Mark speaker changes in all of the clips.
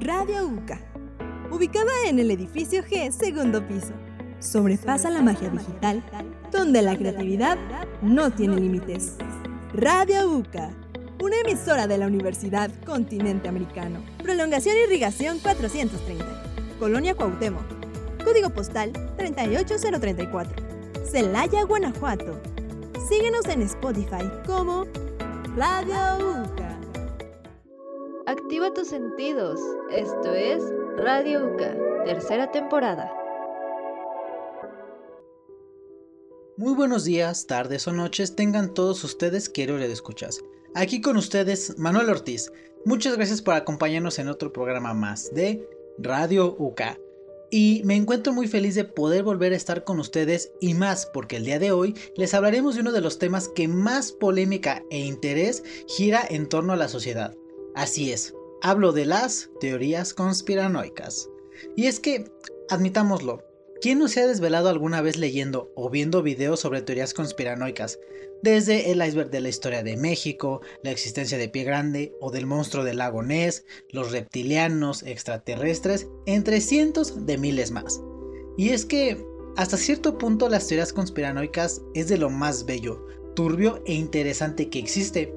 Speaker 1: Radio UCA, ubicada en el edificio G, segundo piso. Sobrepasa la magia digital, donde la creatividad no tiene límites. Radio UCA, una emisora de la Universidad Continente Americano. Prolongación Irrigación 430, Colonia Cuauhtémoc. Código postal 38034. Celaya, Guanajuato. Síguenos en Spotify como Radio UCA.
Speaker 2: Activa tus sentidos. Esto es Radio UCA, tercera temporada.
Speaker 3: Muy buenos días, tardes o noches tengan todos ustedes que de escuchas. Aquí con ustedes Manuel Ortiz. Muchas gracias por acompañarnos en otro programa más de Radio UCA. Y me encuentro muy feliz de poder volver a estar con ustedes y más porque el día de hoy les hablaremos de uno de los temas que más polémica e interés gira en torno a la sociedad. Así es, hablo de las teorías conspiranoicas. Y es que, admitámoslo, ¿quién no se ha desvelado alguna vez leyendo o viendo videos sobre teorías conspiranoicas? Desde el iceberg de la historia de México, la existencia de Pie Grande o del monstruo del lago Ness, los reptilianos, extraterrestres, entre cientos de miles más. Y es que, hasta cierto punto, las teorías conspiranoicas es de lo más bello, turbio e interesante que existe.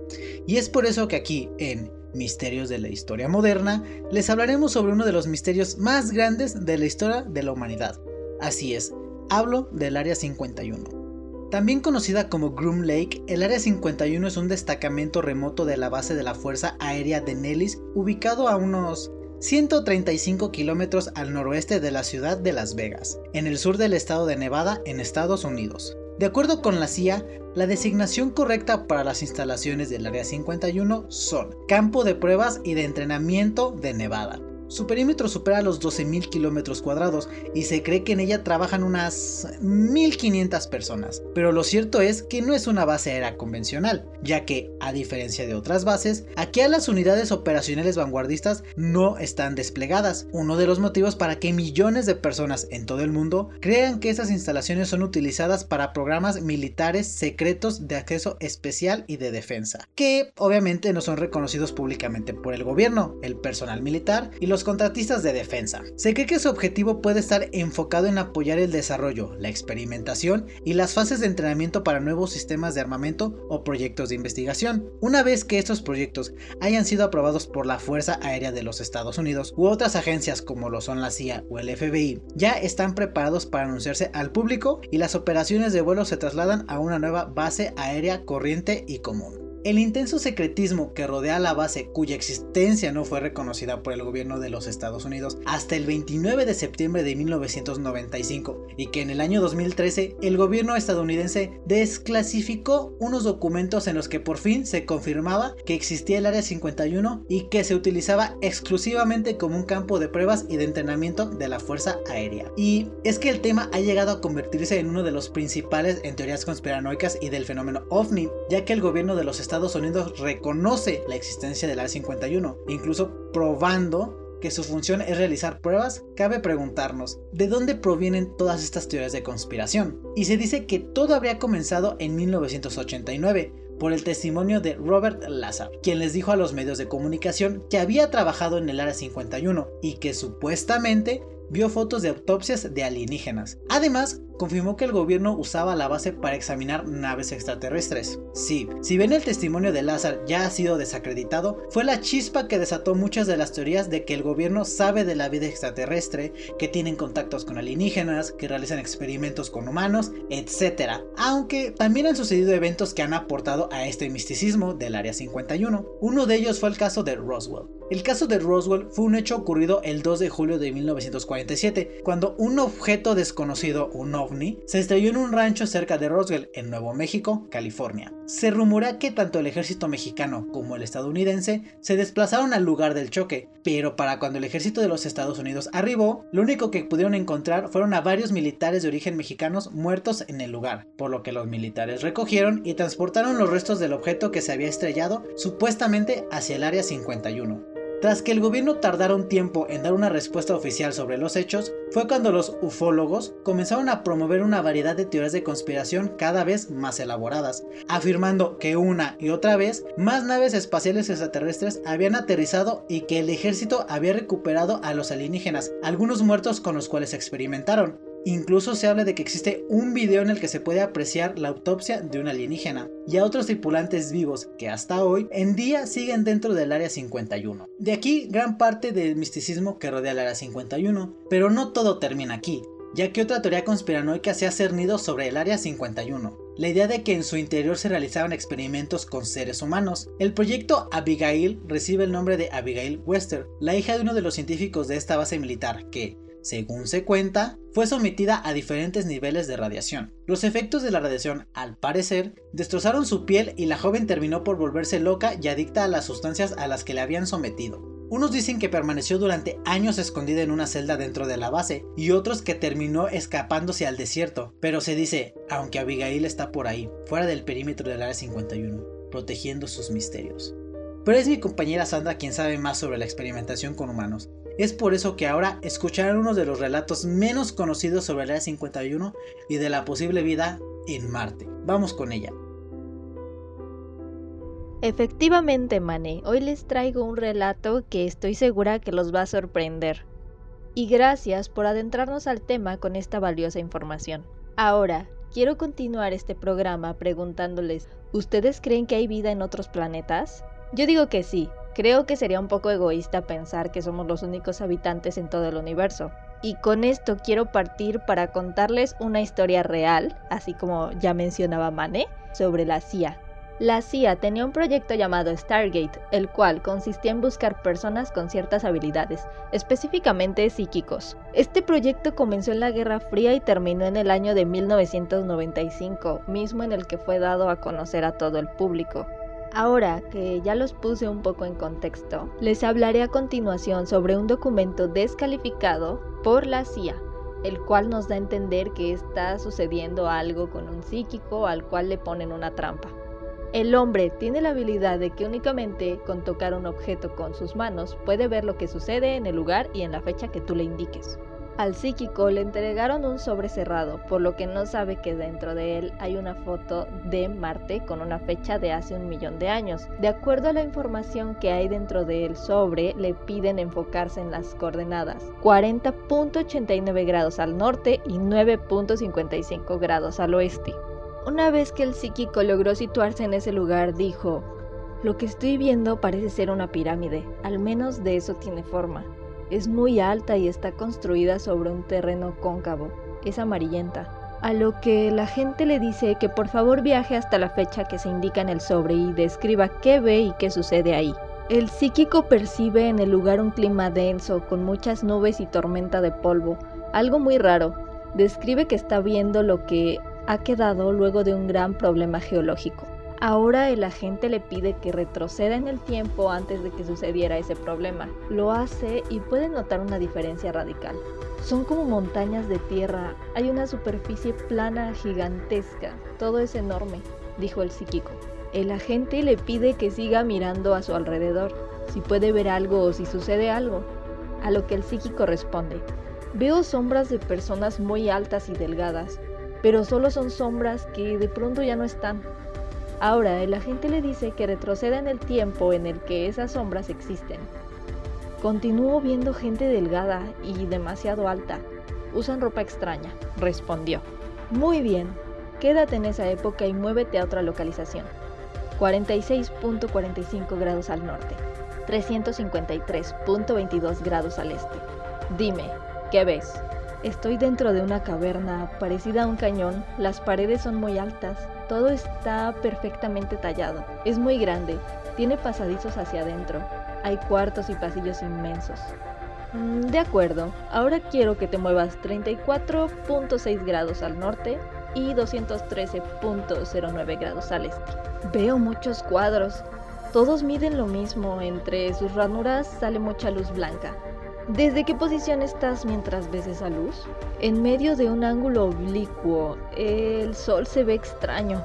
Speaker 3: Y es por eso que aquí, en Misterios de la Historia Moderna, les hablaremos sobre uno de los misterios más grandes de la historia de la humanidad. Así es, hablo del Área 51. También conocida como Groom Lake, el Área 51 es un destacamento remoto de la base de la Fuerza Aérea de Nellis, ubicado a unos 135 kilómetros al noroeste de la ciudad de Las Vegas, en el sur del estado de Nevada, en Estados Unidos. De acuerdo con la CIA, la designación correcta para las instalaciones del Área 51 son Campo de Pruebas y de Entrenamiento de Nevada. Su perímetro supera los 12.000 kilómetros cuadrados y se cree que en ella trabajan unas 1.500 personas. Pero lo cierto es que no es una base aérea convencional, ya que, a diferencia de otras bases, aquí a las unidades operacionales vanguardistas no están desplegadas. Uno de los motivos para que millones de personas en todo el mundo crean que esas instalaciones son utilizadas para programas militares secretos de acceso especial y de defensa, que obviamente no son reconocidos públicamente por el gobierno, el personal militar y los contratistas de defensa. Se cree que su objetivo puede estar enfocado en apoyar el desarrollo, la experimentación y las fases de entrenamiento para nuevos sistemas de armamento o proyectos de investigación. Una vez que estos proyectos hayan sido aprobados por la Fuerza Aérea de los Estados Unidos u otras agencias como lo son la CIA o el FBI, ya están preparados para anunciarse al público y las operaciones de vuelo se trasladan a una nueva base aérea corriente y común. El intenso secretismo que rodea la base cuya existencia no fue reconocida por el gobierno de los Estados Unidos hasta el 29 de septiembre de 1995 y que en el año 2013 el gobierno estadounidense desclasificó unos documentos en los que por fin se confirmaba que existía el Área 51 y que se utilizaba exclusivamente como un campo de pruebas y de entrenamiento de la Fuerza Aérea. Y es que el tema ha llegado a convertirse en uno de los principales en teorías conspiranoicas y del fenómeno OVNI, ya que el gobierno de los Estados Estados Unidos reconoce la existencia del Área 51, incluso probando que su función es realizar pruebas, cabe preguntarnos, ¿de dónde provienen todas estas teorías de conspiración? Y se dice que todo habría comenzado en 1989, por el testimonio de Robert Lazar, quien les dijo a los medios de comunicación que había trabajado en el Área 51 y que supuestamente vio fotos de autopsias de alienígenas. Además, confirmó que el gobierno usaba la base para examinar naves extraterrestres. Sí, si bien el testimonio de Lázaro ya ha sido desacreditado, fue la chispa que desató muchas de las teorías de que el gobierno sabe de la vida extraterrestre, que tienen contactos con alienígenas, que realizan experimentos con humanos, etc. Aunque también han sucedido eventos que han aportado a este misticismo del Área 51. Uno de ellos fue el caso de Roswell. El caso de Roswell fue un hecho ocurrido el 2 de julio de 1947, cuando un objeto desconocido, un se estrelló en un rancho cerca de Roswell, en Nuevo México, California. Se rumora que tanto el ejército mexicano como el estadounidense se desplazaron al lugar del choque, pero para cuando el ejército de los Estados Unidos arribó, lo único que pudieron encontrar fueron a varios militares de origen mexicanos muertos en el lugar, por lo que los militares recogieron y transportaron los restos del objeto que se había estrellado supuestamente hacia el área 51. Tras que el gobierno tardara un tiempo en dar una respuesta oficial sobre los hechos, fue cuando los ufólogos comenzaron a promover una variedad de teorías de conspiración cada vez más elaboradas, afirmando que una y otra vez más naves espaciales extraterrestres habían aterrizado y que el ejército había recuperado a los alienígenas, algunos muertos con los cuales experimentaron, Incluso se habla de que existe un video en el que se puede apreciar la autopsia de un alienígena y a otros tripulantes vivos que hasta hoy en día siguen dentro del Área 51. De aquí gran parte del misticismo que rodea el Área 51, pero no todo termina aquí, ya que otra teoría conspiranoica se ha cernido sobre el Área 51. La idea de que en su interior se realizaban experimentos con seres humanos. El proyecto Abigail recibe el nombre de Abigail Wester, la hija de uno de los científicos de esta base militar, que, según se cuenta, fue sometida a diferentes niveles de radiación. Los efectos de la radiación, al parecer, destrozaron su piel y la joven terminó por volverse loca y adicta a las sustancias a las que le habían sometido. Unos dicen que permaneció durante años escondida en una celda dentro de la base y otros que terminó escapándose al desierto, pero se dice, aunque Abigail está por ahí, fuera del perímetro del área 51, protegiendo sus misterios. Pero es mi compañera Sandra quien sabe más sobre la experimentación con humanos, es por eso que ahora escucharán uno de los relatos menos conocidos sobre el Área 51 y de la posible vida en Marte. Vamos con ella.
Speaker 2: Efectivamente, Mane, hoy les traigo un relato que estoy segura que los va a sorprender. Y gracias por adentrarnos al tema con esta valiosa información. Ahora, quiero continuar este programa preguntándoles, ¿ustedes creen que hay vida en otros planetas? Yo digo que sí, Creo que sería un poco egoísta pensar que somos los únicos habitantes en todo el universo. Y con esto quiero partir para contarles una historia real, así como ya mencionaba Mane, sobre la CIA. La CIA tenía un proyecto llamado Stargate, el cual consistía en buscar personas con ciertas habilidades, específicamente psíquicos. Este proyecto comenzó en la Guerra Fría y terminó en el año de 1995, mismo en el que fue dado a conocer a todo el público. Ahora que ya los puse un poco en contexto, les hablaré a continuación sobre un documento descalificado por la CIA, el cual nos da a entender que está sucediendo algo con un psíquico al cual le ponen una trampa. El hombre tiene la habilidad de que únicamente con tocar un objeto con sus manos puede ver lo que sucede en el lugar y en la fecha que tú le indiques. Al psíquico le entregaron un sobre cerrado, por lo que no sabe que dentro de él hay una foto de Marte con una fecha de hace un millón de años. De acuerdo a la información que hay dentro del sobre, le piden enfocarse en las coordenadas 40.89 grados al norte y 9.55 grados al oeste. Una vez que el psíquico logró situarse en ese lugar, dijo, lo que estoy viendo parece ser una pirámide, al menos de eso tiene forma. Es muy alta y está construida sobre un terreno cóncavo. Es amarillenta. A lo que la gente le dice que por favor viaje hasta la fecha que se indica en el sobre y describa qué ve y qué sucede ahí. El psíquico percibe en el lugar un clima denso, con muchas nubes y tormenta de polvo, algo muy raro. Describe que está viendo lo que ha quedado luego de un gran problema geológico. Ahora el agente le pide que retroceda en el tiempo antes de que sucediera ese problema. Lo hace y puede notar una diferencia radical. Son como montañas de tierra, hay una superficie plana gigantesca, todo es enorme, dijo el psíquico. El agente le pide que siga mirando a su alrededor, si puede ver algo o si sucede algo. A lo que el psíquico responde, veo sombras de personas muy altas y delgadas, pero solo son sombras que de pronto ya no están. Ahora el agente le dice que retroceda en el tiempo en el que esas sombras existen. Continúo viendo gente delgada y demasiado alta. Usan ropa extraña, respondió. Muy bien, quédate en esa época y muévete a otra localización. 46.45 grados al norte, 353.22 grados al este. Dime, ¿qué ves? Estoy dentro de una caverna parecida a un cañón, las paredes son muy altas, todo está perfectamente tallado, es muy grande, tiene pasadizos hacia adentro, hay cuartos y pasillos inmensos. Mm, de acuerdo, ahora quiero que te muevas 34.6 grados al norte y 213.09 grados al este. Veo muchos cuadros, todos miden lo mismo, entre sus ranuras sale mucha luz blanca. ¿Desde qué posición estás mientras ves esa luz? En medio de un ángulo oblicuo, el sol se ve extraño.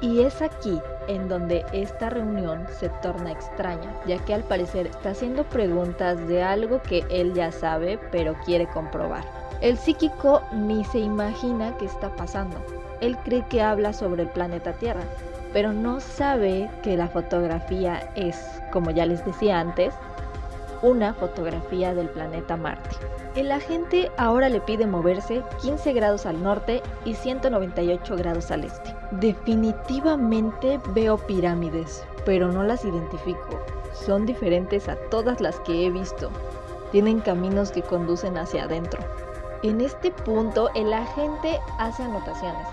Speaker 2: Y es aquí, en donde esta reunión se torna extraña, ya que al parecer está haciendo preguntas de algo que él ya sabe pero quiere comprobar. El psíquico ni se imagina qué está pasando. Él cree que habla sobre el planeta Tierra, pero no sabe que la fotografía es, como ya les decía antes, una fotografía del planeta Marte. El agente ahora le pide moverse 15 grados al norte y 198 grados al este. Definitivamente veo pirámides, pero no las identifico. Son diferentes a todas las que he visto. Tienen caminos que conducen hacia adentro. En este punto el agente hace anotaciones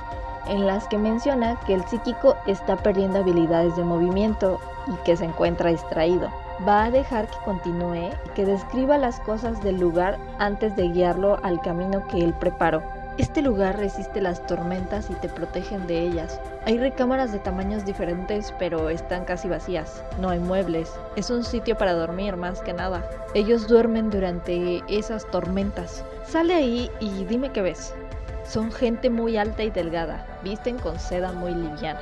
Speaker 2: en las que menciona que el psíquico está perdiendo habilidades de movimiento y que se encuentra distraído. Va a dejar que continúe que describa las cosas del lugar antes de guiarlo al camino que él preparó. Este lugar resiste las tormentas y te protegen de ellas. Hay recámaras de tamaños diferentes, pero están casi vacías. No hay muebles. Es un sitio para dormir más que nada. Ellos duermen durante esas tormentas. Sale ahí y dime qué ves. Son gente muy alta y delgada, visten con seda muy liviana.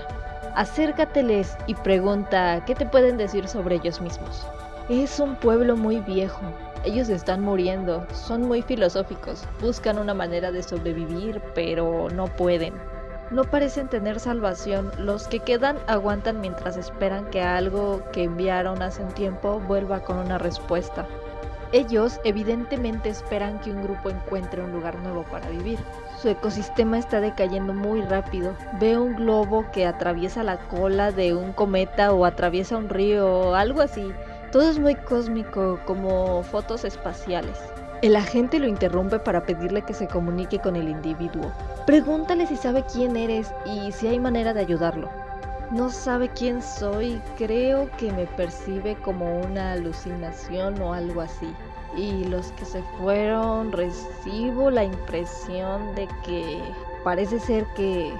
Speaker 2: Acércateles y pregunta qué te pueden decir sobre ellos mismos. Es un pueblo muy viejo. Ellos están muriendo, son muy filosóficos, buscan una manera de sobrevivir, pero no pueden. No parecen tener salvación, los que quedan aguantan mientras esperan que algo que enviaron hace un tiempo vuelva con una respuesta. Ellos evidentemente esperan que un grupo encuentre un lugar nuevo para vivir. Su ecosistema está decayendo muy rápido. Ve un globo que atraviesa la cola de un cometa o atraviesa un río o algo así. Todo es muy cósmico, como fotos espaciales. El agente lo interrumpe para pedirle que se comunique con el individuo. Pregúntale si sabe quién eres y si hay manera de ayudarlo. No sabe quién soy, creo que me percibe como una alucinación o algo así. Y los que se fueron recibo la impresión de que parece ser que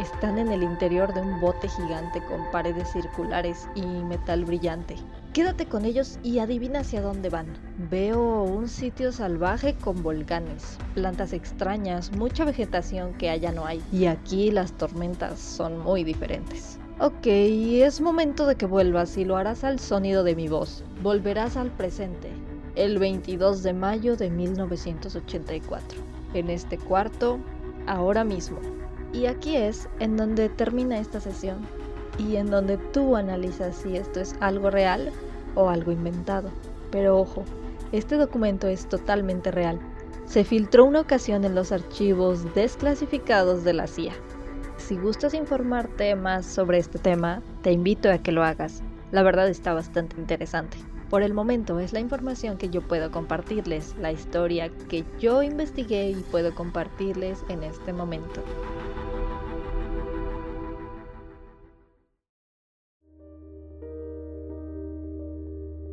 Speaker 2: están en el interior de un bote gigante con paredes circulares y metal brillante. Quédate con ellos y adivina hacia dónde van. Veo un sitio salvaje con volcanes, plantas extrañas, mucha vegetación que allá no hay. Y aquí las tormentas son muy diferentes. Ok, es momento de que vuelvas y lo harás al sonido de mi voz. Volverás al presente, el 22 de mayo de 1984, en este cuarto, ahora mismo. Y aquí es en donde termina esta sesión y en donde tú analizas si esto es algo real o algo inventado. Pero ojo, este documento es totalmente real. Se filtró una ocasión en los archivos desclasificados de la CIA si gustas informarte más sobre este tema, te invito a que lo hagas. La verdad está bastante interesante. Por el momento es la información que yo puedo compartirles, la historia que yo investigué y puedo compartirles en este momento.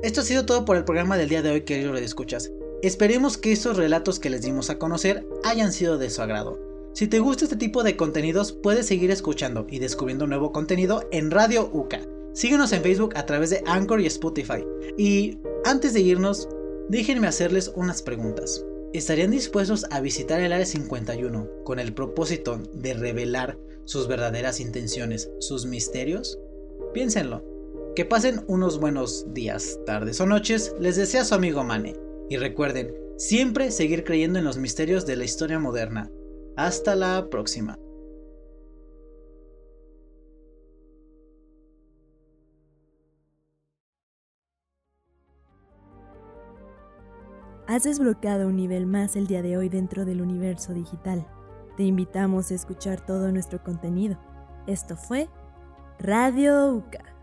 Speaker 3: Esto ha sido todo por el programa del día de hoy, queridos escuchas. Esperemos que estos relatos que les dimos a conocer hayan sido de su agrado. Si te gusta este tipo de contenidos, puedes seguir escuchando y descubriendo nuevo contenido en Radio UCA. Síguenos en Facebook a través de Anchor y Spotify. Y antes de irnos, déjenme hacerles unas preguntas. ¿Estarían dispuestos a visitar el Área 51 con el propósito de revelar sus verdaderas intenciones, sus misterios? Piénsenlo. Que pasen unos buenos días, tardes o noches, les desea su amigo Mane. Y recuerden, siempre seguir creyendo en los misterios de la historia moderna. Hasta la próxima.
Speaker 1: Has desbloqueado un nivel más el día de hoy dentro del universo digital. Te invitamos a escuchar todo nuestro contenido. Esto fue Radio UCA.